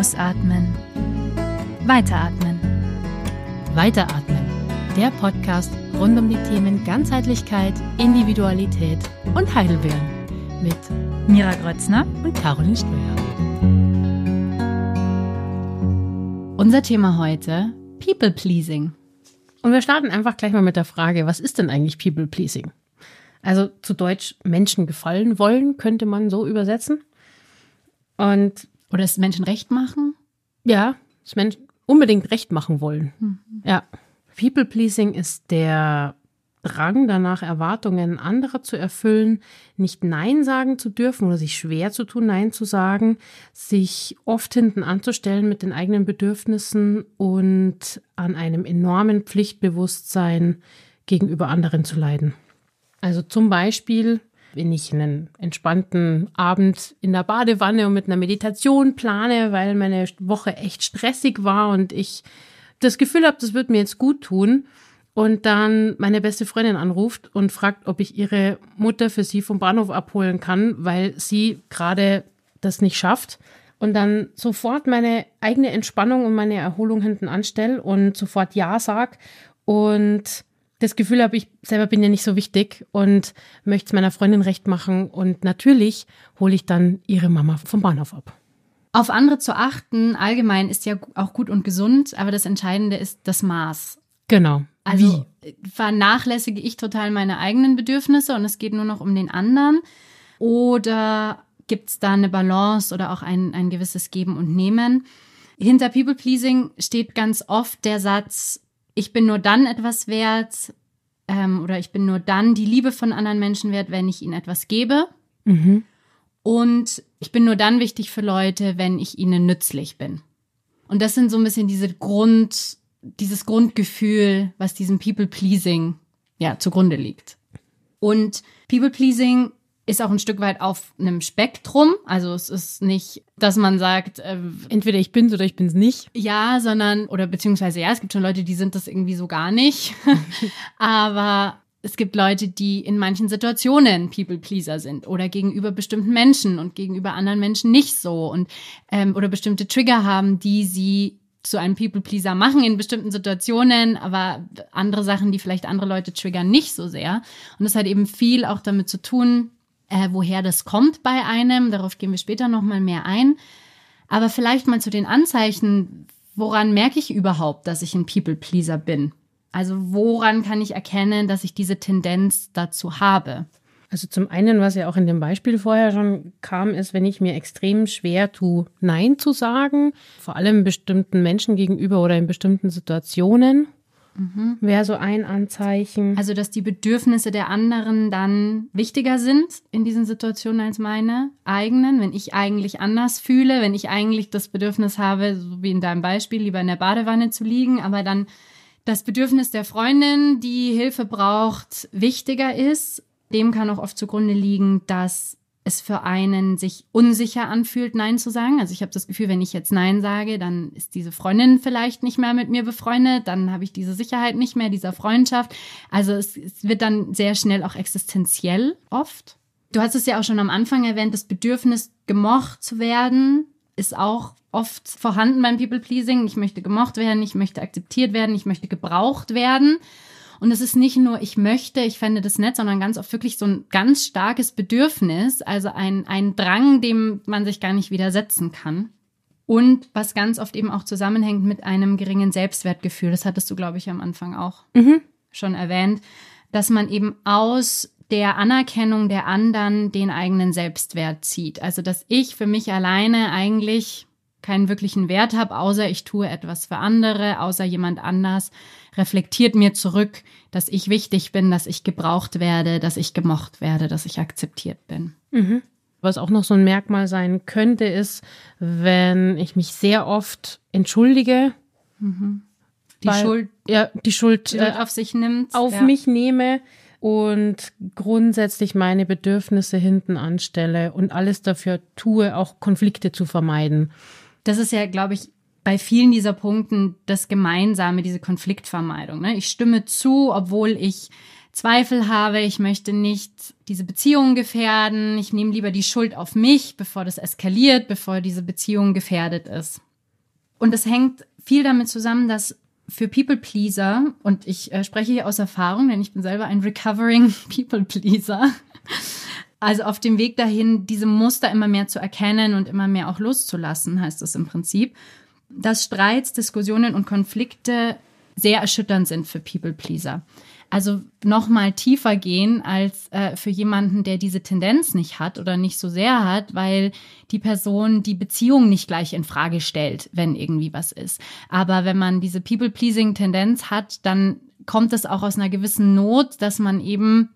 Ausatmen. Weiteratmen. Weiteratmen. Der Podcast rund um die Themen Ganzheitlichkeit, Individualität und Heidelbeeren mit Mira Grötzner und Caroline Ströer. Unser Thema heute People Pleasing. Und wir starten einfach gleich mal mit der Frage, was ist denn eigentlich People Pleasing? Also zu Deutsch Menschen gefallen wollen, könnte man so übersetzen. Und oder es Menschen recht machen? Ja, es Menschen unbedingt recht machen wollen. Mhm. Ja. People pleasing ist der Drang danach, Erwartungen anderer zu erfüllen, nicht Nein sagen zu dürfen oder sich schwer zu tun, Nein zu sagen, sich oft hinten anzustellen mit den eigenen Bedürfnissen und an einem enormen Pflichtbewusstsein gegenüber anderen zu leiden. Also zum Beispiel wenn ich einen entspannten Abend in der Badewanne und mit einer Meditation plane, weil meine Woche echt stressig war und ich das Gefühl habe, das wird mir jetzt gut tun. Und dann meine beste Freundin anruft und fragt, ob ich ihre Mutter für sie vom Bahnhof abholen kann, weil sie gerade das nicht schafft. Und dann sofort meine eigene Entspannung und meine Erholung hinten anstelle und sofort Ja sag und das Gefühl habe, ich selber bin ja nicht so wichtig und möchte es meiner Freundin recht machen. Und natürlich hole ich dann ihre Mama vom Bahnhof ab. Auf andere zu achten, allgemein ist ja auch gut und gesund, aber das Entscheidende ist das Maß. Genau. Also Wie? vernachlässige ich total meine eigenen Bedürfnisse und es geht nur noch um den anderen. Oder gibt es da eine Balance oder auch ein, ein gewisses Geben und Nehmen? Hinter People Pleasing steht ganz oft der Satz, ich bin nur dann etwas wert ähm, oder ich bin nur dann die Liebe von anderen Menschen wert, wenn ich ihnen etwas gebe. Mhm. Und ich bin nur dann wichtig für Leute, wenn ich ihnen nützlich bin. Und das sind so ein bisschen diese Grund, dieses Grundgefühl, was diesem People-Pleasing ja zugrunde liegt. Und People-Pleasing ist auch ein Stück weit auf einem Spektrum. Also es ist nicht, dass man sagt, äh, entweder ich bin's oder ich bin's nicht. Ja, sondern, oder beziehungsweise ja, es gibt schon Leute, die sind das irgendwie so gar nicht. Aber es gibt Leute, die in manchen Situationen People-Pleaser sind oder gegenüber bestimmten Menschen und gegenüber anderen Menschen nicht so und ähm, oder bestimmte Trigger haben, die sie zu einem People-Pleaser machen in bestimmten Situationen, aber andere Sachen, die vielleicht andere Leute triggern, nicht so sehr. Und das hat eben viel auch damit zu tun, äh, woher das kommt bei einem. Darauf gehen wir später nochmal mehr ein. Aber vielleicht mal zu den Anzeichen, woran merke ich überhaupt, dass ich ein People-Pleaser bin? Also woran kann ich erkennen, dass ich diese Tendenz dazu habe? Also zum einen, was ja auch in dem Beispiel vorher schon kam, ist, wenn ich mir extrem schwer tue, Nein zu sagen, vor allem bestimmten Menschen gegenüber oder in bestimmten Situationen. Mhm. Wäre so ein Anzeichen. Also, dass die Bedürfnisse der anderen dann wichtiger sind in diesen Situationen als meine eigenen, wenn ich eigentlich anders fühle, wenn ich eigentlich das Bedürfnis habe, so wie in deinem Beispiel, lieber in der Badewanne zu liegen, aber dann das Bedürfnis der Freundin, die Hilfe braucht, wichtiger ist. Dem kann auch oft zugrunde liegen, dass es für einen sich unsicher anfühlt, Nein zu sagen. Also ich habe das Gefühl, wenn ich jetzt Nein sage, dann ist diese Freundin vielleicht nicht mehr mit mir befreundet, dann habe ich diese Sicherheit nicht mehr, dieser Freundschaft. Also es, es wird dann sehr schnell auch existenziell oft. Du hast es ja auch schon am Anfang erwähnt, das Bedürfnis, gemocht zu werden, ist auch oft vorhanden beim People Pleasing. Ich möchte gemocht werden, ich möchte akzeptiert werden, ich möchte gebraucht werden. Und es ist nicht nur, ich möchte, ich fände das nett, sondern ganz oft wirklich so ein ganz starkes Bedürfnis, also ein, ein Drang, dem man sich gar nicht widersetzen kann. Und was ganz oft eben auch zusammenhängt mit einem geringen Selbstwertgefühl, das hattest du, glaube ich, am Anfang auch mhm. schon erwähnt, dass man eben aus der Anerkennung der anderen den eigenen Selbstwert zieht. Also, dass ich für mich alleine eigentlich keinen wirklichen Wert habe, außer ich tue etwas für andere, außer jemand anders reflektiert mir zurück, dass ich wichtig bin, dass ich gebraucht werde, dass ich gemocht werde, dass ich akzeptiert bin. Mhm. Was auch noch so ein Merkmal sein könnte, ist, wenn ich mich sehr oft entschuldige. Mhm. Die weil, Schuld, ja, die Schuld, Schuld äh, auf sich nimmt, auf ja. mich nehme und grundsätzlich meine Bedürfnisse hinten anstelle und alles dafür tue, auch Konflikte zu vermeiden. Das ist ja, glaube ich, bei vielen dieser Punkten das Gemeinsame, diese Konfliktvermeidung. Ne? Ich stimme zu, obwohl ich Zweifel habe, ich möchte nicht diese Beziehung gefährden, ich nehme lieber die Schuld auf mich, bevor das eskaliert, bevor diese Beziehung gefährdet ist. Und es hängt viel damit zusammen, dass für People Pleaser, und ich äh, spreche hier aus Erfahrung, denn ich bin selber ein recovering People Pleaser, also auf dem Weg dahin, diese Muster immer mehr zu erkennen und immer mehr auch loszulassen, heißt das im Prinzip, dass Streits, Diskussionen und Konflikte sehr erschütternd sind für People Pleaser. Also noch mal tiefer gehen als äh, für jemanden, der diese Tendenz nicht hat oder nicht so sehr hat, weil die Person die Beziehung nicht gleich in Frage stellt, wenn irgendwie was ist. Aber wenn man diese People-Pleasing-Tendenz hat, dann kommt es auch aus einer gewissen Not, dass man eben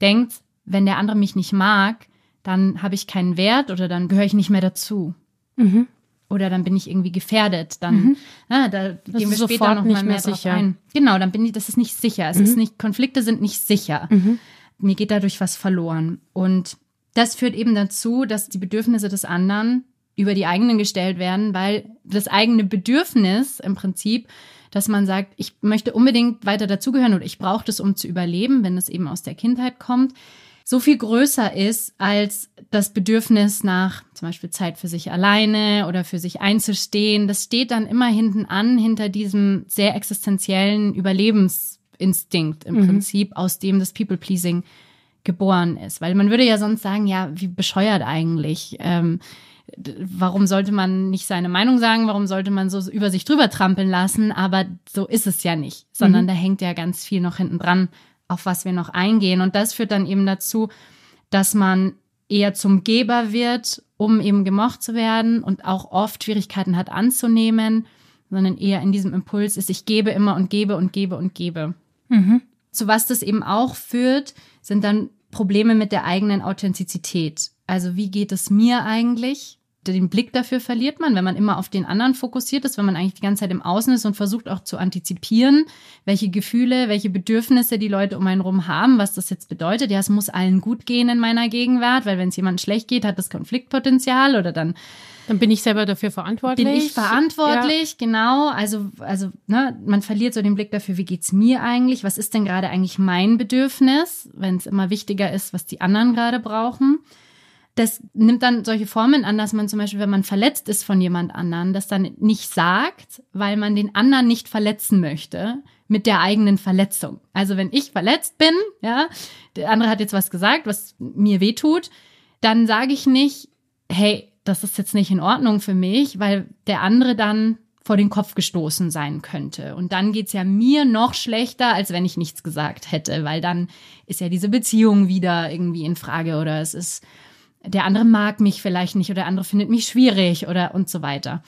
denkt, wenn der andere mich nicht mag, dann habe ich keinen Wert oder dann gehöre ich nicht mehr dazu. Mhm oder dann bin ich irgendwie gefährdet. Dann, mhm. ja, da das gehen wir später noch mal mehr, drauf ein. Genau, dann bin ich, das ist nicht sicher. Es mhm. ist nicht, Konflikte sind nicht sicher. Mhm. Mir geht dadurch was verloren. Und das führt eben dazu, dass die Bedürfnisse des anderen über die eigenen gestellt werden, weil das eigene Bedürfnis im Prinzip, dass man sagt, ich möchte unbedingt weiter dazugehören oder ich brauche das, um zu überleben, wenn es eben aus der Kindheit kommt, so viel größer ist als das Bedürfnis nach zum Beispiel Zeit für sich alleine oder für sich einzustehen. Das steht dann immer hinten an, hinter diesem sehr existenziellen Überlebensinstinkt im mhm. Prinzip, aus dem das People-Pleasing geboren ist. Weil man würde ja sonst sagen, ja, wie bescheuert eigentlich. Ähm, warum sollte man nicht seine Meinung sagen? Warum sollte man so über sich drüber trampeln lassen? Aber so ist es ja nicht, sondern mhm. da hängt ja ganz viel noch hinten dran, auf was wir noch eingehen. Und das führt dann eben dazu, dass man eher zum Geber wird, um eben gemocht zu werden und auch oft Schwierigkeiten hat anzunehmen, sondern eher in diesem Impuls ist, ich gebe immer und gebe und gebe und gebe. Mhm. Zu was das eben auch führt, sind dann Probleme mit der eigenen Authentizität. Also wie geht es mir eigentlich? Den Blick dafür verliert man, wenn man immer auf den anderen fokussiert ist, wenn man eigentlich die ganze Zeit im Außen ist und versucht auch zu antizipieren, welche Gefühle, welche Bedürfnisse die Leute um einen rum haben, was das jetzt bedeutet. Ja, es muss allen gut gehen in meiner Gegenwart, weil wenn es jemandem schlecht geht, hat das Konfliktpotenzial oder dann dann bin ich selber dafür verantwortlich. Bin ich verantwortlich, ja. genau. Also, also ne, man verliert so den Blick dafür, wie geht's mir eigentlich? Was ist denn gerade eigentlich mein Bedürfnis, wenn es immer wichtiger ist, was die anderen gerade brauchen? Das nimmt dann solche Formen an, dass man zum Beispiel, wenn man verletzt ist von jemand anderen, das dann nicht sagt, weil man den anderen nicht verletzen möchte mit der eigenen Verletzung. Also wenn ich verletzt bin, ja, der andere hat jetzt was gesagt, was mir weh tut, dann sage ich nicht, hey, das ist jetzt nicht in Ordnung für mich, weil der andere dann vor den Kopf gestoßen sein könnte. Und dann geht's ja mir noch schlechter, als wenn ich nichts gesagt hätte, weil dann ist ja diese Beziehung wieder irgendwie in Frage oder es ist der andere mag mich vielleicht nicht oder der andere findet mich schwierig oder und so weiter.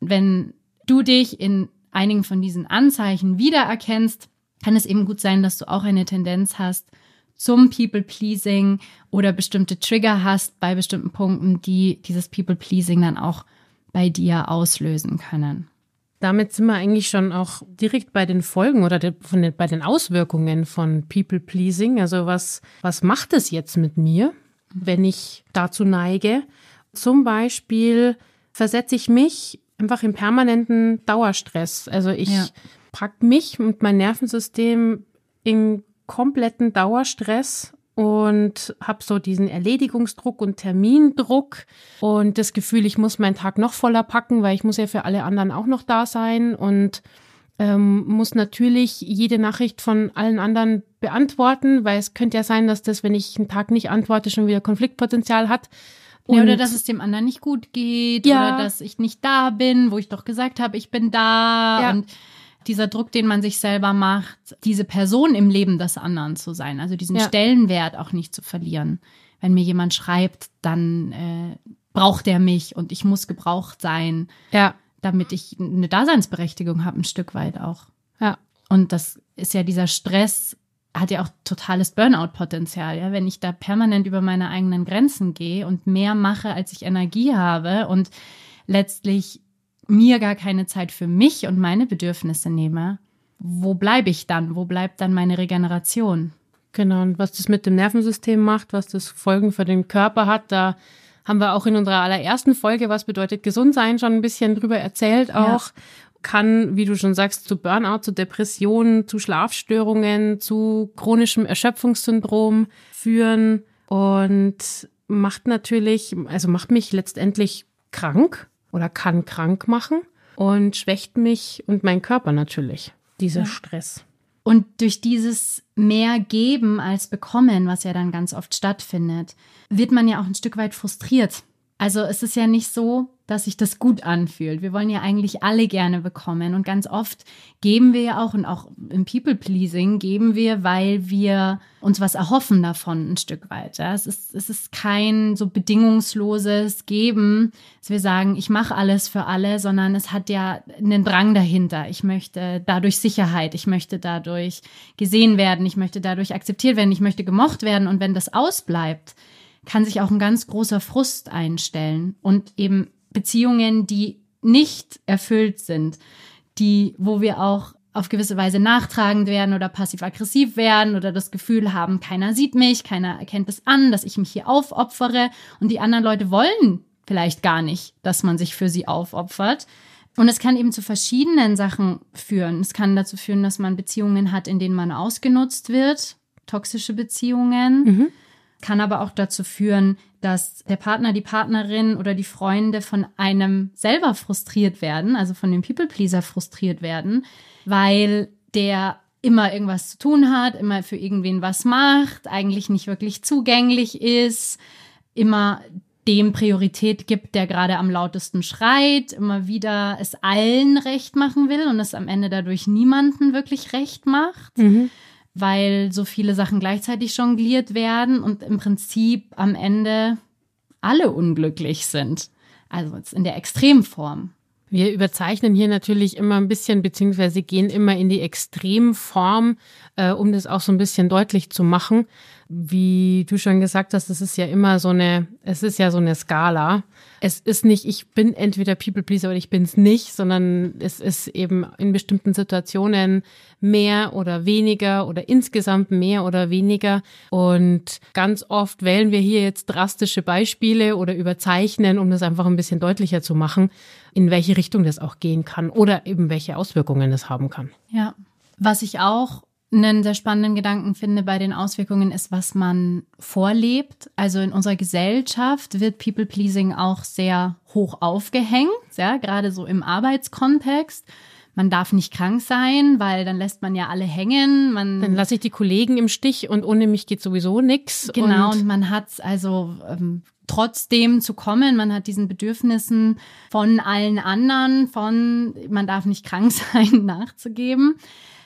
Und wenn du dich in einigen von diesen Anzeichen wiedererkennst, kann es eben gut sein, dass du auch eine Tendenz hast zum People-Pleasing oder bestimmte Trigger hast bei bestimmten Punkten, die dieses People-Pleasing dann auch bei dir auslösen können. Damit sind wir eigentlich schon auch direkt bei den Folgen oder von den, bei den Auswirkungen von People-Pleasing. Also was, was macht es jetzt mit mir? Wenn ich dazu neige. Zum Beispiel versetze ich mich einfach in permanenten Dauerstress. Also ich ja. pack mich und mein Nervensystem in kompletten Dauerstress und habe so diesen Erledigungsdruck und Termindruck und das Gefühl, ich muss meinen Tag noch voller packen, weil ich muss ja für alle anderen auch noch da sein und ähm, muss natürlich jede Nachricht von allen anderen beantworten, weil es könnte ja sein, dass das, wenn ich einen Tag nicht antworte, schon wieder Konfliktpotenzial hat. Und oder dass es dem anderen nicht gut geht ja. oder dass ich nicht da bin, wo ich doch gesagt habe, ich bin da ja. und dieser Druck, den man sich selber macht, diese Person im Leben des anderen zu sein, also diesen ja. Stellenwert auch nicht zu verlieren. Wenn mir jemand schreibt, dann äh, braucht er mich und ich muss gebraucht sein. Ja damit ich eine Daseinsberechtigung habe, ein Stück weit auch. Ja. Und das ist ja dieser Stress, hat ja auch totales Burnout-Potenzial, ja, wenn ich da permanent über meine eigenen Grenzen gehe und mehr mache, als ich Energie habe und letztlich mir gar keine Zeit für mich und meine Bedürfnisse nehme, wo bleibe ich dann? Wo bleibt dann meine Regeneration? Genau, und was das mit dem Nervensystem macht, was das Folgen für den Körper hat, da haben wir auch in unserer allerersten Folge, was bedeutet gesund sein, schon ein bisschen drüber erzählt auch. Ja. Kann, wie du schon sagst, zu Burnout, zu Depressionen, zu Schlafstörungen, zu chronischem Erschöpfungssyndrom führen und macht natürlich, also macht mich letztendlich krank oder kann krank machen. und schwächt mich und mein Körper natürlich, dieser ja. Stress. Und durch dieses mehr geben als bekommen, was ja dann ganz oft stattfindet, wird man ja auch ein Stück weit frustriert. Also es ist ja nicht so, dass sich das gut anfühlt. Wir wollen ja eigentlich alle gerne bekommen und ganz oft geben wir ja auch und auch im People Pleasing geben wir, weil wir uns was erhoffen davon ein Stück weit. Ja? Es ist es ist kein so bedingungsloses Geben, dass wir sagen, ich mache alles für alle, sondern es hat ja einen Drang dahinter. Ich möchte dadurch Sicherheit, ich möchte dadurch gesehen werden, ich möchte dadurch akzeptiert werden, ich möchte gemocht werden und wenn das ausbleibt, kann sich auch ein ganz großer Frust einstellen und eben Beziehungen, die nicht erfüllt sind, die, wo wir auch auf gewisse Weise nachtragend werden oder passiv-aggressiv werden oder das Gefühl haben, keiner sieht mich, keiner erkennt es an, dass ich mich hier aufopfere und die anderen Leute wollen vielleicht gar nicht, dass man sich für sie aufopfert. Und es kann eben zu verschiedenen Sachen führen. Es kann dazu führen, dass man Beziehungen hat, in denen man ausgenutzt wird, toxische Beziehungen. Mhm kann aber auch dazu führen, dass der Partner, die Partnerin oder die Freunde von einem selber frustriert werden, also von dem People-Pleaser frustriert werden, weil der immer irgendwas zu tun hat, immer für irgendwen was macht, eigentlich nicht wirklich zugänglich ist, immer dem Priorität gibt, der gerade am lautesten schreit, immer wieder es allen recht machen will und es am Ende dadurch niemanden wirklich recht macht. Mhm weil so viele Sachen gleichzeitig jongliert werden und im Prinzip am Ende alle unglücklich sind. Also in der Extremform. Wir überzeichnen hier natürlich immer ein bisschen, beziehungsweise gehen immer in die Extremform, äh, um das auch so ein bisschen deutlich zu machen. Wie du schon gesagt hast, es ist ja immer so eine, es ist ja so eine Skala. Es ist nicht, ich bin entweder People Pleaser oder ich bin es nicht, sondern es ist eben in bestimmten Situationen mehr oder weniger oder insgesamt mehr oder weniger. Und ganz oft wählen wir hier jetzt drastische Beispiele oder überzeichnen, um das einfach ein bisschen deutlicher zu machen, in welche Richtung das auch gehen kann oder eben welche Auswirkungen das haben kann. Ja. Was ich auch einen sehr spannenden Gedanken finde bei den Auswirkungen ist, was man vorlebt. Also in unserer Gesellschaft wird People-Pleasing auch sehr hoch aufgehängt, ja, gerade so im Arbeitskontext. Man darf nicht krank sein, weil dann lässt man ja alle hängen. Man dann lasse ich die Kollegen im Stich und ohne mich geht sowieso nichts. Genau, und, und man hat also ähm, trotzdem zu kommen. Man hat diesen Bedürfnissen von allen anderen, von man darf nicht krank sein, nachzugeben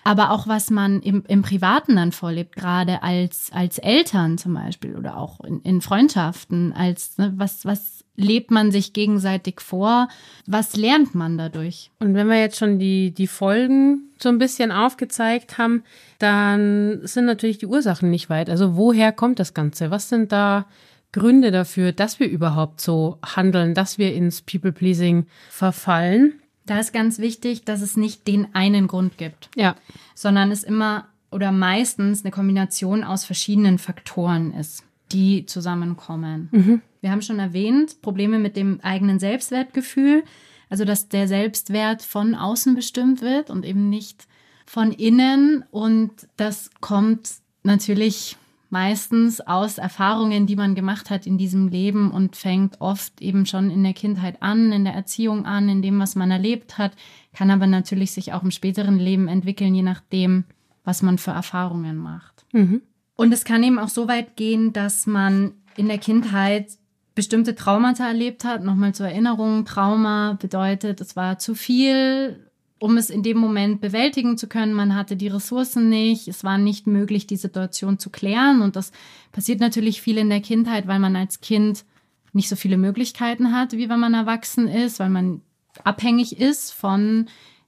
aber auch was man im, im Privaten dann vorlebt, gerade als, als Eltern zum Beispiel oder auch in, in Freundschaften, als ne, was, was lebt man sich gegenseitig vor, was lernt man dadurch? Und wenn wir jetzt schon die, die Folgen so ein bisschen aufgezeigt haben, dann sind natürlich die Ursachen nicht weit. Also woher kommt das Ganze? Was sind da Gründe dafür, dass wir überhaupt so handeln, dass wir ins People-Pleasing verfallen? Da ist ganz wichtig, dass es nicht den einen Grund gibt. Ja. Sondern es immer oder meistens eine Kombination aus verschiedenen Faktoren ist, die zusammenkommen. Mhm. Wir haben schon erwähnt, Probleme mit dem eigenen Selbstwertgefühl, also dass der Selbstwert von außen bestimmt wird und eben nicht von innen. Und das kommt natürlich meistens aus Erfahrungen, die man gemacht hat in diesem Leben und fängt oft eben schon in der Kindheit an, in der Erziehung an, in dem, was man erlebt hat, kann aber natürlich sich auch im späteren Leben entwickeln, je nachdem, was man für Erfahrungen macht. Mhm. Und es kann eben auch so weit gehen, dass man in der Kindheit bestimmte Traumata erlebt hat. Nochmal zur Erinnerung, Trauma bedeutet, es war zu viel, um es in dem Moment bewältigen zu können. Man hatte die Ressourcen nicht. Es war nicht möglich, die Situation zu klären. Und das passiert natürlich viel in der Kindheit, weil man als Kind nicht so viele Möglichkeiten hat, wie wenn man erwachsen ist, weil man abhängig ist von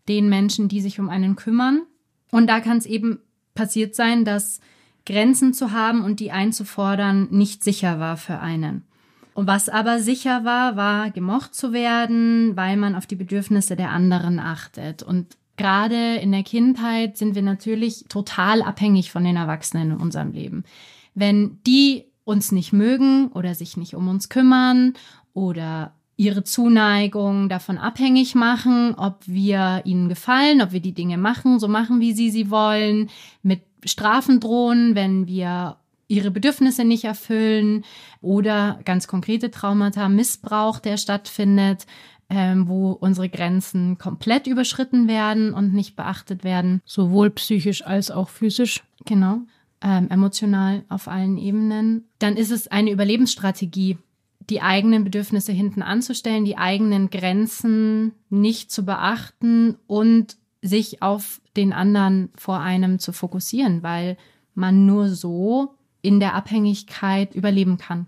den Menschen, die sich um einen kümmern. Und da kann es eben passiert sein, dass Grenzen zu haben und die einzufordern nicht sicher war für einen. Und was aber sicher war, war gemocht zu werden, weil man auf die Bedürfnisse der anderen achtet. Und gerade in der Kindheit sind wir natürlich total abhängig von den Erwachsenen in unserem Leben. Wenn die uns nicht mögen oder sich nicht um uns kümmern oder ihre Zuneigung davon abhängig machen, ob wir ihnen gefallen, ob wir die Dinge machen, so machen, wie sie sie wollen, mit Strafen drohen, wenn wir ihre Bedürfnisse nicht erfüllen oder ganz konkrete Traumata, Missbrauch, der stattfindet, ähm, wo unsere Grenzen komplett überschritten werden und nicht beachtet werden. Sowohl psychisch als auch physisch. Genau. Ähm, emotional auf allen Ebenen. Dann ist es eine Überlebensstrategie, die eigenen Bedürfnisse hinten anzustellen, die eigenen Grenzen nicht zu beachten und sich auf den anderen vor einem zu fokussieren, weil man nur so in der Abhängigkeit überleben kann.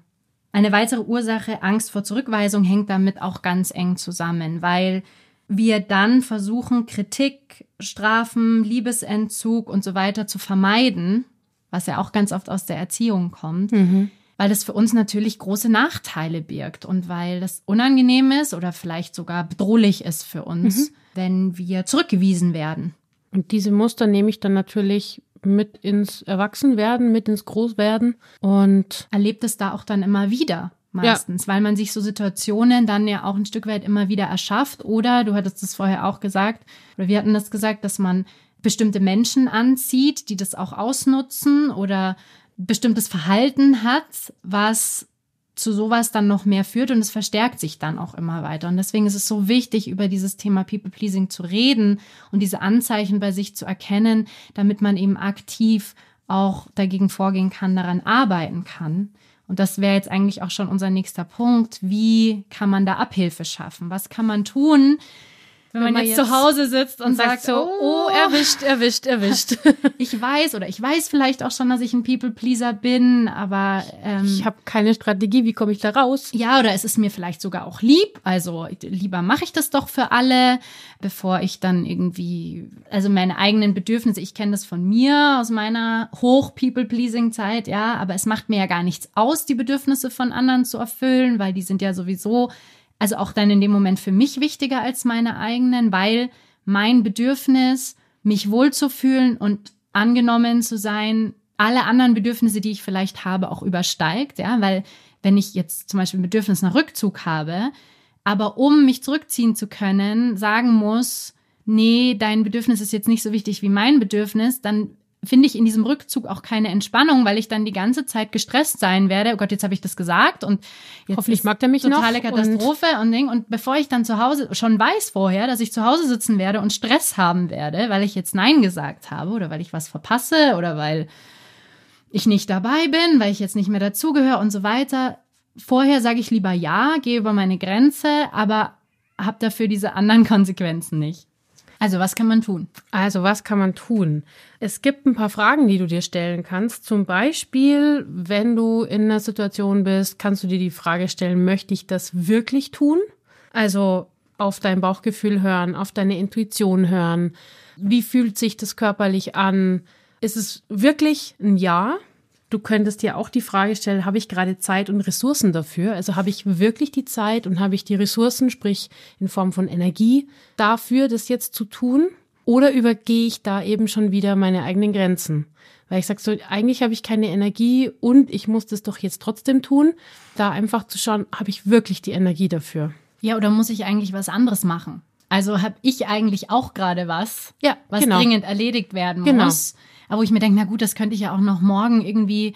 Eine weitere Ursache, Angst vor Zurückweisung, hängt damit auch ganz eng zusammen, weil wir dann versuchen, Kritik, Strafen, Liebesentzug und so weiter zu vermeiden, was ja auch ganz oft aus der Erziehung kommt, mhm. weil das für uns natürlich große Nachteile birgt und weil das unangenehm ist oder vielleicht sogar bedrohlich ist für uns, mhm. wenn wir zurückgewiesen werden. Und diese Muster nehme ich dann natürlich mit ins Erwachsenwerden, mit ins Großwerden und erlebt es da auch dann immer wieder meistens, ja. weil man sich so Situationen dann ja auch ein Stück weit immer wieder erschafft oder du hattest es vorher auch gesagt oder wir hatten das gesagt, dass man bestimmte Menschen anzieht, die das auch ausnutzen oder bestimmtes Verhalten hat, was zu sowas dann noch mehr führt und es verstärkt sich dann auch immer weiter. Und deswegen ist es so wichtig, über dieses Thema People-Pleasing zu reden und diese Anzeichen bei sich zu erkennen, damit man eben aktiv auch dagegen vorgehen kann, daran arbeiten kann. Und das wäre jetzt eigentlich auch schon unser nächster Punkt. Wie kann man da Abhilfe schaffen? Was kann man tun, wenn, man, man jetzt, jetzt, zu Hause sitzt und, und sagt, so, oh, oh, erwischt, erwischt, erwischt. ich weiß oder ich weiß vielleicht auch schon, dass ich ein People-Pleaser bin, aber ähm, ich habe keine Strategie, wie komme ich da raus? Ja, oder es ist mir vielleicht sogar auch lieb, also lieber mache ich das doch für alle, bevor ich dann irgendwie, also meine eigenen Bedürfnisse, ich kenne das von mir aus meiner Hoch-People-Pleasing-Zeit, ja, aber es macht mir ja gar nichts aus, die Bedürfnisse von anderen zu erfüllen, weil die sind ja sowieso also auch dann in dem Moment für mich wichtiger als meine eigenen, weil mein Bedürfnis, mich wohlzufühlen und angenommen zu sein, alle anderen Bedürfnisse, die ich vielleicht habe, auch übersteigt, ja, weil wenn ich jetzt zum Beispiel ein Bedürfnis nach Rückzug habe, aber um mich zurückziehen zu können, sagen muss, nee, dein Bedürfnis ist jetzt nicht so wichtig wie mein Bedürfnis, dann finde ich in diesem Rückzug auch keine Entspannung, weil ich dann die ganze Zeit gestresst sein werde. Oh Gott, jetzt habe ich das gesagt und jetzt hoffentlich mag der mich totale noch. Totale Katastrophe und, und Ding. Und bevor ich dann zu Hause schon weiß vorher, dass ich zu Hause sitzen werde und Stress haben werde, weil ich jetzt Nein gesagt habe oder weil ich was verpasse oder weil ich nicht dabei bin, weil ich jetzt nicht mehr dazugehöre und so weiter. Vorher sage ich lieber ja, gehe über meine Grenze, aber habe dafür diese anderen Konsequenzen nicht. Also was kann man tun? Also was kann man tun? Es gibt ein paar Fragen, die du dir stellen kannst. Zum Beispiel, wenn du in einer Situation bist, kannst du dir die Frage stellen, möchte ich das wirklich tun? Also auf dein Bauchgefühl hören, auf deine Intuition hören. Wie fühlt sich das körperlich an? Ist es wirklich ein Ja? Du könntest dir auch die Frage stellen, habe ich gerade Zeit und Ressourcen dafür? Also habe ich wirklich die Zeit und habe ich die Ressourcen, sprich in Form von Energie, dafür, das jetzt zu tun? Oder übergehe ich da eben schon wieder meine eigenen Grenzen? Weil ich sage so, eigentlich habe ich keine Energie und ich muss das doch jetzt trotzdem tun. Da einfach zu schauen, habe ich wirklich die Energie dafür? Ja, oder muss ich eigentlich was anderes machen? Also habe ich eigentlich auch gerade was, ja, was genau. dringend erledigt werden genau. muss aber wo ich mir denke, na gut, das könnte ich ja auch noch morgen irgendwie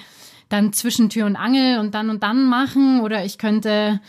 dann zwischen Tür und Angel und dann und dann machen. Oder ich könnte,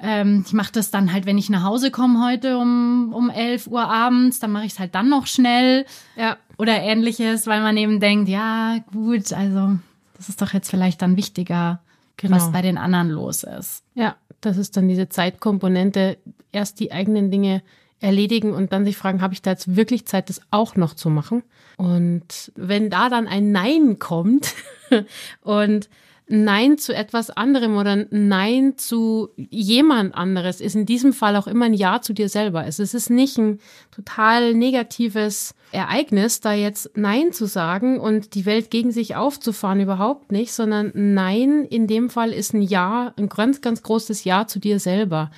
ähm, ich mache das dann halt, wenn ich nach Hause komme heute um, um 11 Uhr abends, dann mache ich es halt dann noch schnell. Ja. Oder ähnliches, weil man eben denkt, ja, gut, also das ist doch jetzt vielleicht dann wichtiger, genau. was bei den anderen los ist. Ja, das ist dann diese Zeitkomponente, erst die eigenen Dinge erledigen und dann sich fragen, habe ich da jetzt wirklich Zeit, das auch noch zu machen? Und wenn da dann ein Nein kommt und Nein zu etwas anderem oder Nein zu jemand anderes ist in diesem Fall auch immer ein Ja zu dir selber. Also es ist nicht ein total negatives Ereignis, da jetzt Nein zu sagen und die Welt gegen sich aufzufahren, überhaupt nicht, sondern Nein in dem Fall ist ein Ja, ein ganz, ganz großes Ja zu dir selber.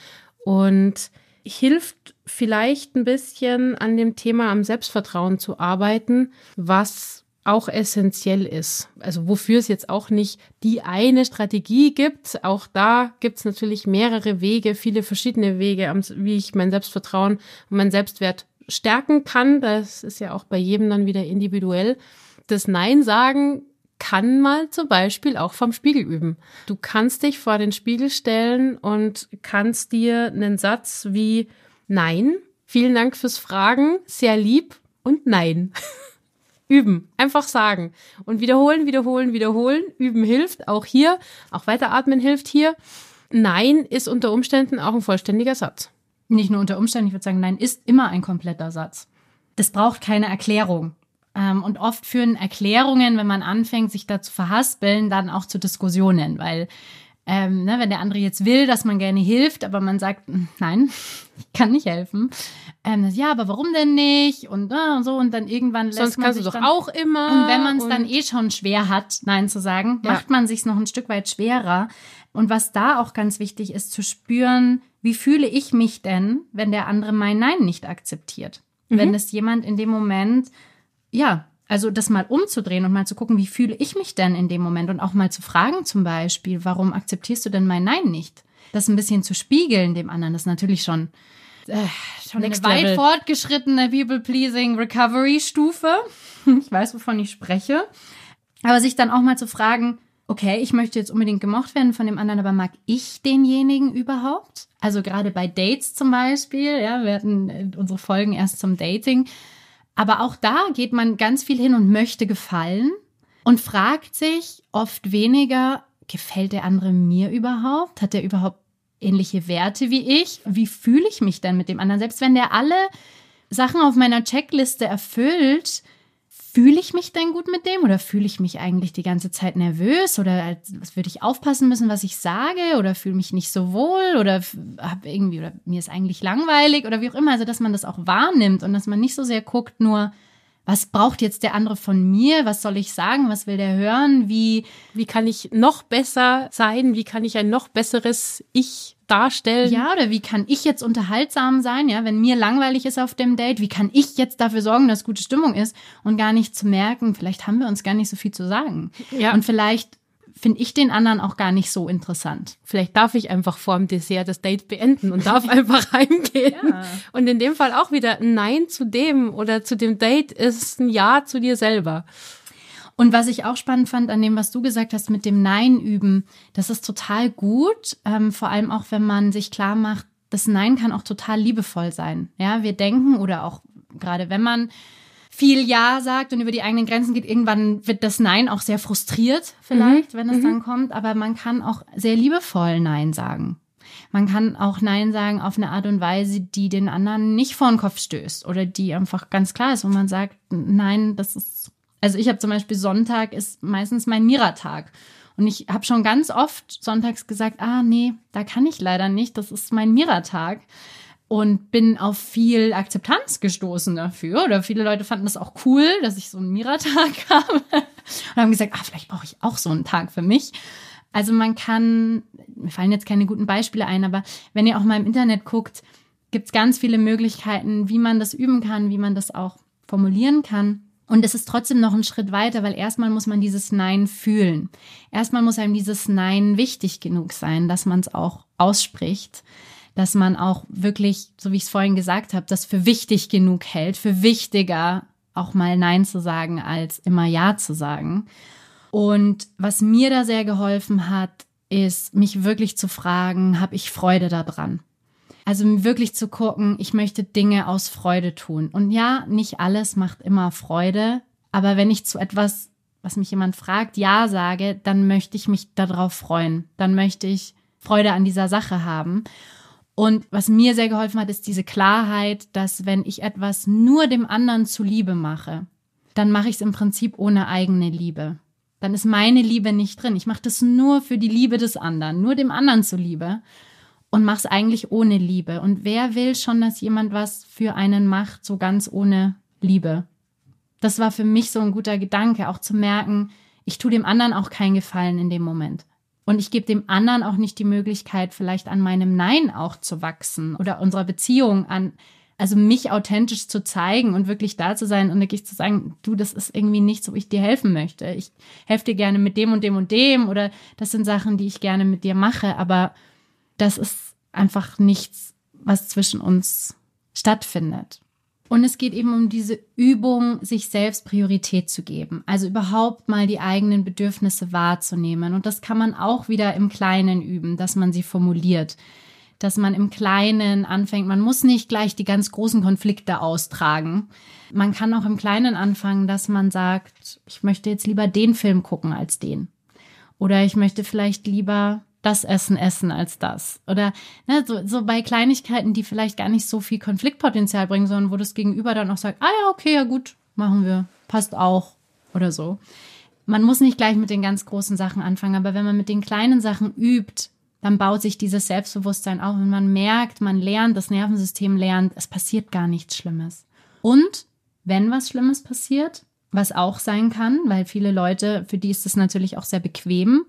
Und hilft vielleicht ein bisschen an dem Thema am Selbstvertrauen zu arbeiten, was auch essentiell ist. Also wofür es jetzt auch nicht die eine Strategie gibt. Auch da gibt es natürlich mehrere Wege, viele verschiedene Wege, wie ich mein Selbstvertrauen und mein Selbstwert stärken kann. Das ist ja auch bei jedem dann wieder individuell. Das Nein sagen kann mal zum Beispiel auch vom Spiegel üben. Du kannst dich vor den Spiegel stellen und kannst dir einen Satz wie Nein, vielen Dank fürs Fragen, sehr lieb und nein. Üben, einfach sagen und wiederholen, wiederholen, wiederholen. Üben hilft, auch hier, auch weiteratmen hilft hier. Nein ist unter Umständen auch ein vollständiger Satz. Nicht nur unter Umständen, ich würde sagen, nein ist immer ein kompletter Satz. Das braucht keine Erklärung. Ähm, und oft führen Erklärungen, wenn man anfängt, sich da zu verhaspeln, dann auch zu Diskussionen, weil ähm, ne, wenn der andere jetzt will, dass man gerne hilft, aber man sagt, hm, nein, ich kann nicht helfen. Ähm, ja, aber warum denn nicht? Und, äh, und so und dann irgendwann lässt Sonst man kannst sich du doch dann, auch immer. Und wenn man es dann eh schon schwer hat, Nein zu sagen, Ja. macht man sich noch ein Stück weit schwerer. Und was da auch ganz wichtig ist, zu spüren, wie fühle ich mich denn, wenn der andere mein Nein nicht akzeptiert? Wenn es jemand in dem Moment, ja, also das mal umzudrehen und mal zu gucken, wie fühle ich mich denn in dem Moment und auch mal zu fragen zum Beispiel, warum akzeptierst du denn mein Nein nicht? Das ein bisschen zu spiegeln dem anderen, das ist natürlich schon, äh, schon Next eine weit Level. fortgeschrittene People-Pleasing Recovery-Stufe. Ich weiß, wovon ich spreche. Aber sich dann auch mal zu fragen, okay, ich möchte jetzt unbedingt gemocht werden von dem anderen, aber mag ich denjenigen überhaupt? Also gerade bei Dates zum Beispiel, ja, wir hatten äh, unsere Folgen erst zum Dating. Aber auch da geht man ganz viel hin und möchte gefallen und fragt sich oft weniger, gefällt der andere mir überhaupt? Hat er überhaupt ähnliche Werte wie ich? Wie fühle ich mich denn mit dem anderen? Selbst wenn der alle Sachen auf meiner Checkliste erfüllt, fühle ich mich denn gut mit dem? Oder fühle ich mich eigentlich die ganze Zeit nervös? Oder was würde ich aufpassen müssen, was ich sage? Oder fühle mich nicht so wohl? Oder f- hab irgendwie oder mir ist eigentlich langweilig? Oder wie auch immer, also dass man das auch wahrnimmt und dass man nicht so sehr guckt nur was braucht jetzt der andere von mir? Was soll ich sagen? Was will der hören? Wie Wie kann ich noch besser sein? Wie kann ich ein noch besseres Ich darstellen? Ja, oder wie kann ich jetzt unterhaltsam sein, ja, wenn mir langweilig ist auf dem Date? Wie kann ich jetzt dafür sorgen, dass gute Stimmung ist und gar nicht zu merken, vielleicht haben wir uns gar nicht so viel zu sagen. Ja. Und vielleicht finde ich den anderen auch gar nicht so interessant. Vielleicht darf ich einfach vor dem Dessert das Date beenden und darf einfach heimgehen. Ja. Und in dem Fall auch wieder ein Nein zu dem oder zu dem Date ist ein Ja zu dir selber. Und was ich auch spannend fand an dem, was du gesagt hast mit dem Nein üben, das ist total gut, ähm, vor allem auch, wenn man sich klar macht, das Nein kann auch total liebevoll sein. Ja, wir denken oder auch gerade wenn man viel Ja sagt und über die eigenen Grenzen geht, irgendwann wird das Nein auch sehr frustriert, vielleicht, wenn es dann kommt. Aber man kann auch sehr liebevoll Nein sagen. Man kann auch Nein sagen auf eine Art und Weise, die den anderen nicht vor den Kopf stößt oder die einfach ganz klar ist, wo man sagt, nein, das ist. Also ich habe zum Beispiel Sonntag ist meistens mein Mira-Tag. Und ich habe schon ganz oft sonntags gesagt, ah nee, da kann ich leider nicht, das ist mein Mira-Tag und bin auf viel Akzeptanz gestoßen dafür. Oder viele Leute fanden das auch cool, dass ich so einen Mira-Tag habe und haben gesagt, ah, vielleicht brauche ich auch so einen Tag für mich. Also man kann, mir fallen jetzt keine guten Beispiele ein, aber wenn ihr auch mal im Internet guckt, gibt es ganz viele Möglichkeiten, wie man das üben kann, wie man das auch formulieren kann. Und es ist trotzdem noch ein Schritt weiter, weil erstmal muss man dieses Nein fühlen. Erstmal muss einem dieses Nein wichtig genug sein, dass man es auch ausspricht dass man auch wirklich, so wie ich es vorhin gesagt habe, das für wichtig genug hält, für wichtiger auch mal Nein zu sagen, als immer Ja zu sagen. Und was mir da sehr geholfen hat, ist, mich wirklich zu fragen, habe ich Freude daran? Also wirklich zu gucken, ich möchte Dinge aus Freude tun. Und ja, nicht alles macht immer Freude, aber wenn ich zu etwas, was mich jemand fragt, Ja sage, dann möchte ich mich darauf freuen. Dann möchte ich Freude an dieser Sache haben. Und was mir sehr geholfen hat, ist diese Klarheit, dass wenn ich etwas nur dem anderen zuliebe mache, dann mache ich es im Prinzip ohne eigene Liebe. Dann ist meine Liebe nicht drin. Ich mache das nur für die Liebe des anderen, nur dem anderen zuliebe und mache es eigentlich ohne Liebe. Und wer will schon, dass jemand was für einen macht, so ganz ohne Liebe? Das war für mich so ein guter Gedanke, auch zu merken, ich tue dem anderen auch keinen Gefallen in dem Moment. Und ich gebe dem anderen auch nicht die Möglichkeit, vielleicht an meinem Nein auch zu wachsen oder unserer Beziehung an, also mich authentisch zu zeigen und wirklich da zu sein und wirklich zu sagen, du, das ist irgendwie nichts, wo ich dir helfen möchte. Ich helfe dir gerne mit dem und dem und dem oder das sind Sachen, die ich gerne mit dir mache, aber das ist einfach nichts, was zwischen uns stattfindet. Und es geht eben um diese Übung, sich selbst Priorität zu geben. Also überhaupt mal die eigenen Bedürfnisse wahrzunehmen. Und das kann man auch wieder im Kleinen üben, dass man sie formuliert. dass man im Kleinen anfängt. Man muss nicht gleich die ganz großen Konflikte austragen. Man kann auch im Kleinen anfangen, dass man sagt, ich möchte jetzt lieber den Film gucken als den. Oder ich möchte vielleicht lieber das Essen essen als das. Oder ne, so, so bei Kleinigkeiten, die vielleicht gar nicht so viel Konfliktpotenzial bringen, sondern wo das Gegenüber dann auch sagt, ah ja, okay, ja gut, machen wir, passt auch oder so. Man muss nicht gleich mit den ganz großen Sachen anfangen, aber wenn man mit den kleinen Sachen übt, dann baut sich dieses Selbstbewusstsein auf und man merkt, man lernt, das Nervensystem lernt, es passiert gar nichts Schlimmes. Und wenn was Schlimmes passiert, was auch sein kann, weil viele Leute, für die ist es natürlich auch sehr bequem,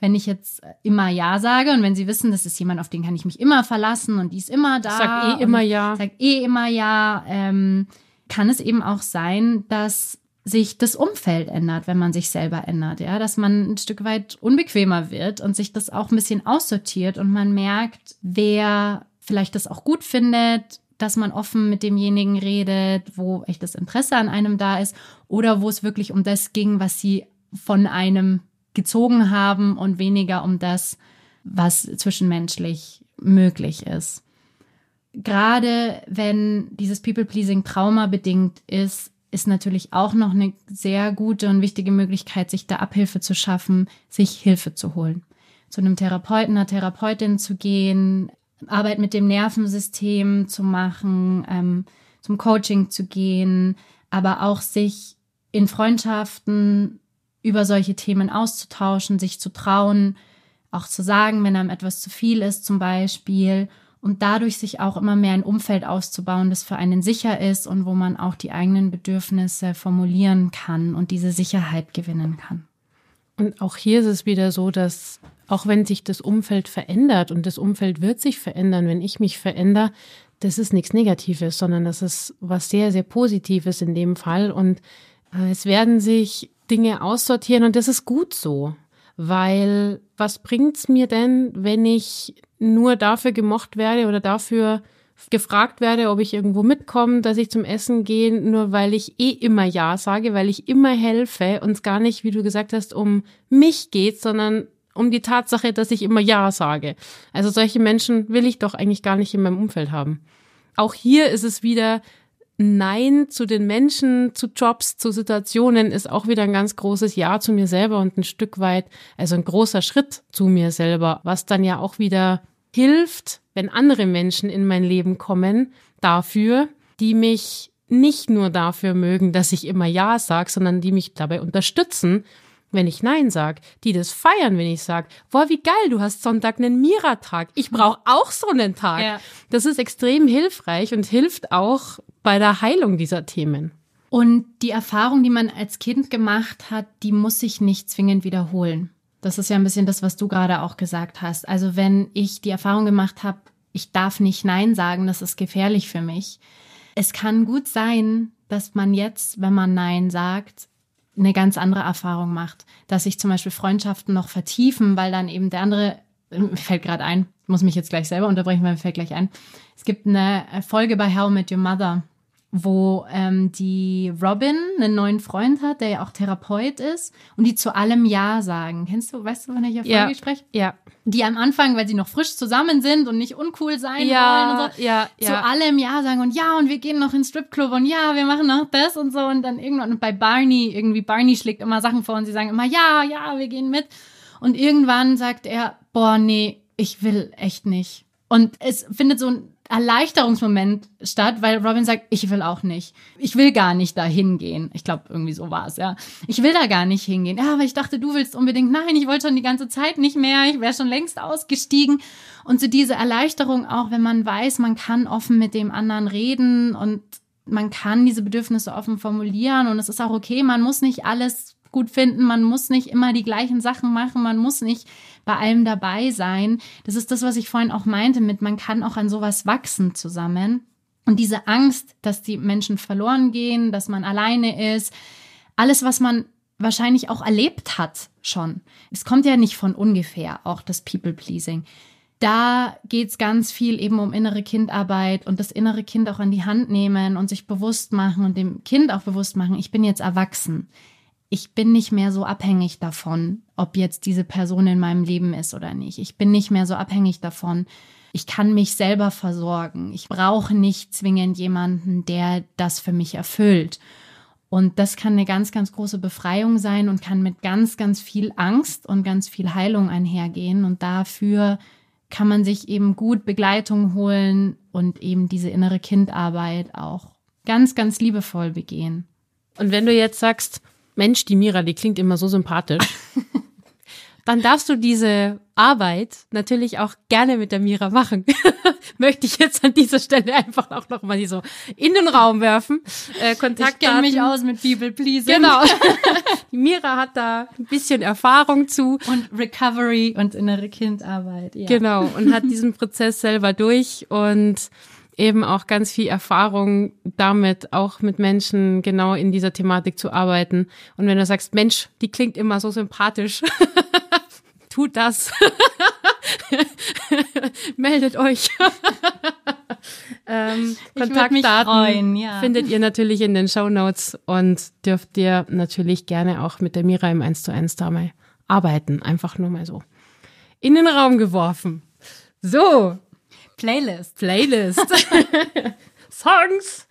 wenn ich jetzt immer Ja sage und wenn sie wissen, das ist jemand, auf den kann ich mich immer verlassen und die ist immer da. Sag eh immer Ja. Sag eh immer Ja. Ähm, kann es eben auch sein, dass sich das Umfeld ändert, wenn man sich selber ändert, ja, dass man ein Stück weit unbequemer wird und sich das auch ein bisschen aussortiert und man merkt, wer vielleicht das auch gut findet, dass man offen mit demjenigen redet, wo echtes Interesse an einem da ist oder wo es wirklich um das ging, was sie von einem gezogen haben und weniger um das, was zwischenmenschlich möglich ist. Gerade wenn dieses People-Pleasing traumabedingt ist, ist natürlich auch noch eine sehr gute und wichtige Möglichkeit, sich da Abhilfe zu schaffen, sich Hilfe zu holen. Zu einem Therapeuten, einer Therapeutin zu gehen, Arbeit mit dem Nervensystem zu machen, ähm, zum Coaching zu gehen, aber auch sich in Freundschaften über solche Themen auszutauschen, sich zu trauen, auch zu sagen, wenn einem etwas zu viel ist zum Beispiel und dadurch sich auch immer mehr ein Umfeld auszubauen, das für einen sicher ist und wo man auch die eigenen Bedürfnisse formulieren kann und diese Sicherheit gewinnen kann. Und auch hier ist es wieder so, dass auch wenn sich das Umfeld verändert und das Umfeld wird sich verändern, wenn ich mich verändere, das ist nichts Negatives, sondern das ist was sehr, sehr Positives in dem Fall. Und äh, es werden sich Dinge aussortieren und das ist gut so. Weil was bringt's mir denn, wenn ich nur dafür gemocht werde oder dafür gefragt werde, ob ich irgendwo mitkomme, dass ich zum Essen gehe, nur weil ich eh immer Ja sage, weil ich immer helfe und es gar nicht, wie du gesagt hast, um mich geht, sondern um die Tatsache, dass ich immer Ja sage. Also solche Menschen will ich doch eigentlich gar nicht in meinem Umfeld haben. Auch hier ist es wieder Nein zu den Menschen, zu Jobs, zu Situationen ist auch wieder ein ganz großes Ja zu mir selber und ein Stück weit, also ein großer Schritt zu mir selber, was dann ja auch wieder hilft, wenn andere Menschen in mein Leben kommen, dafür, die mich nicht nur dafür mögen, dass ich immer Ja sage, sondern die mich dabei unterstützen, wenn ich Nein sag, die das feiern, wenn ich sag, boah, wie geil, du hast Sonntag einen Mira-Tag. Ich brauche auch so einen Tag. Ja. Das ist extrem hilfreich und hilft auch bei der Heilung dieser Themen. Und die Erfahrung, die man als Kind gemacht hat, die muss sich nicht zwingend wiederholen. Das ist ja ein bisschen das, was du gerade auch gesagt hast. Also wenn ich die Erfahrung gemacht habe, ich darf nicht Nein sagen, das ist gefährlich für mich. Es kann gut sein, dass man jetzt, wenn man Nein sagt, eine ganz andere Erfahrung macht. Dass sich zum Beispiel Freundschaften noch vertiefen, weil dann eben der andere, mir fällt gerade ein, muss mich jetzt gleich selber unterbrechen, weil mir fällt gleich ein. Es gibt eine Folge bei How Met Your Mother, wo ähm, die Robin einen neuen Freund hat, der ja auch Therapeut ist und die zu allem Ja sagen. Kennst du, weißt du, von welcher Folge ja. ich spreche? Ja. Die am Anfang, weil sie noch frisch zusammen sind und nicht uncool sein ja, wollen und so, ja, ja. zu allem Ja sagen und ja, und wir gehen noch ins Stripclub und ja, wir machen noch das und so und dann irgendwann und bei Barney, irgendwie Barney schlägt immer Sachen vor und sie sagen immer ja, ja, wir gehen mit und irgendwann sagt er, boah, nee, ich will echt nicht. Und es findet so ein Erleichterungsmoment statt, weil Robin sagt, ich will auch nicht. Ich will gar nicht da hingehen. Ich glaube, irgendwie so war es, ja. Ich will da gar nicht hingehen. Ja, aber ich dachte, du willst unbedingt. Nein, ich wollte schon die ganze Zeit nicht mehr. Ich wäre schon längst ausgestiegen. Und so diese Erleichterung auch, wenn man weiß, man kann offen mit dem anderen reden und man kann diese Bedürfnisse offen formulieren und es ist auch okay, man muss nicht alles gut finden, man muss nicht immer die gleichen Sachen machen, man muss nicht bei allem dabei sein. Das ist das, was ich vorhin auch meinte mit, man kann auch an sowas wachsen zusammen. Und diese Angst, dass die Menschen verloren gehen, dass man alleine ist, alles, was man wahrscheinlich auch erlebt hat schon. Es kommt ja nicht von ungefähr, auch das People-Pleasing. Da geht es ganz viel eben um innere Kindarbeit und das innere Kind auch an die Hand nehmen und sich bewusst machen und dem Kind auch bewusst machen, ich bin jetzt erwachsen ich bin nicht mehr so abhängig davon, ob jetzt diese Person in meinem Leben ist oder nicht. Ich bin nicht mehr so abhängig davon, ich kann mich selber versorgen. Ich brauche nicht zwingend jemanden, der das für mich erfüllt. Und das kann eine ganz, ganz große Befreiung sein und kann mit ganz, ganz viel Angst und ganz viel Heilung einhergehen. Und dafür kann man sich eben gut Begleitung holen und eben diese innere Kindarbeit auch ganz, ganz liebevoll begehen. Und wenn du jetzt sagst, Mensch, die Mira, die klingt immer so sympathisch, dann darfst du diese Arbeit natürlich auch gerne mit der Mira machen. Möchte ich jetzt an dieser Stelle einfach auch nochmal so in den Raum werfen. Äh, Kontaktdaten. Ich kenne mich aus mit People Please. Genau. Die Mira hat da ein bisschen Erfahrung zu. Und Recovery und innere Kindarbeit. Ja. Genau. Und hat diesen Prozess selber durch und eben auch ganz viel Erfahrung damit, auch mit Menschen genau in dieser Thematik zu arbeiten. Und wenn du sagst, Mensch, die klingt immer so sympathisch, tut das. Meldet euch. ähm, Kontaktdaten freuen, ja. findet ihr natürlich in den Show Notes und dürft ihr natürlich gerne auch mit der Mira im 1 zu 1 da mal arbeiten. Einfach nur mal so in den Raum geworfen. So. Playlist. Playlist. Songs.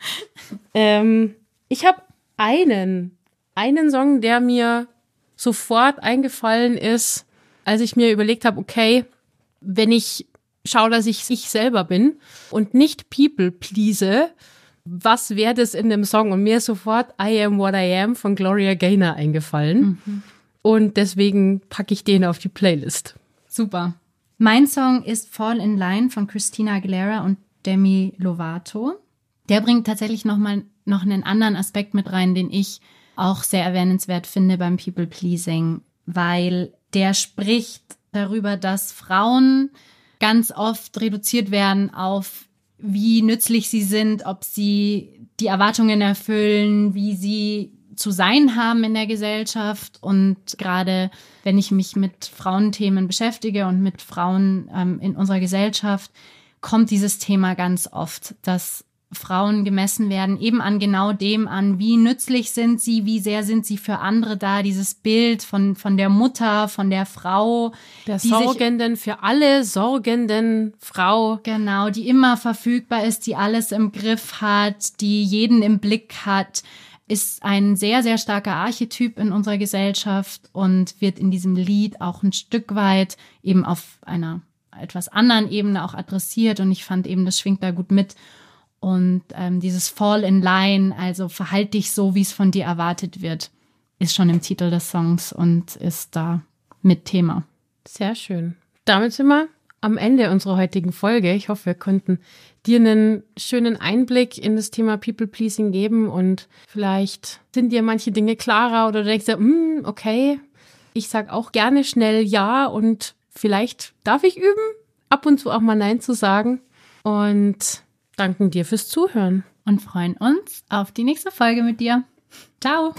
Ähm, ich habe einen, einen Song, der mir sofort eingefallen ist, als ich mir überlegt habe, okay, wenn ich schaue, dass ich ich selber bin und nicht People please, was wäre das in dem Song? Und mir ist sofort I Am What I Am von Gloria Gaynor eingefallen. Mhm. Und deswegen packe ich den auf die Playlist. Super. Mein Song ist Fall in Line von Christina Aguilera und Demi Lovato. Der bringt tatsächlich nochmal noch einen anderen Aspekt mit rein, den ich auch sehr erwähnenswert finde beim People Pleasing, weil der spricht darüber, dass Frauen ganz oft reduziert werden auf wie nützlich sie sind, ob sie die Erwartungen erfüllen, wie sie zu sein haben in der Gesellschaft. Und gerade wenn ich mich mit Frauenthemen beschäftige und mit Frauen ähm, in unserer Gesellschaft, kommt dieses Thema ganz oft, dass Frauen gemessen werden, eben an genau dem an, wie nützlich sind sie, wie sehr sind sie für andere da, dieses Bild von, von der Mutter, von der Frau. Der sorgenden, sich, für alle sorgenden Frau. Genau, die immer verfügbar ist, die alles im Griff hat, die jeden im Blick hat, ist ein sehr, sehr starker Archetyp in unserer Gesellschaft und wird in diesem Lied auch ein Stück weit eben auf einer etwas anderen Ebene auch adressiert und ich fand eben, das schwingt da gut mit. Und ähm, dieses Fall in Line, also verhalt dich so, wie es von dir erwartet wird, ist schon im Titel des Songs und ist da mit Thema. Sehr schön. Damit sind wir am Ende unserer heutigen Folge. Ich hoffe, wir konnten dir einen schönen Einblick in das Thema People Pleasing geben und vielleicht sind dir manche Dinge klarer oder du denkst dir, mm, okay, ich sag auch gerne schnell ja und vielleicht darf ich üben, ab und zu auch mal nein zu sagen. Und danken dir fürs Zuhören und freuen uns auf die nächste Folge mit dir. Ciao!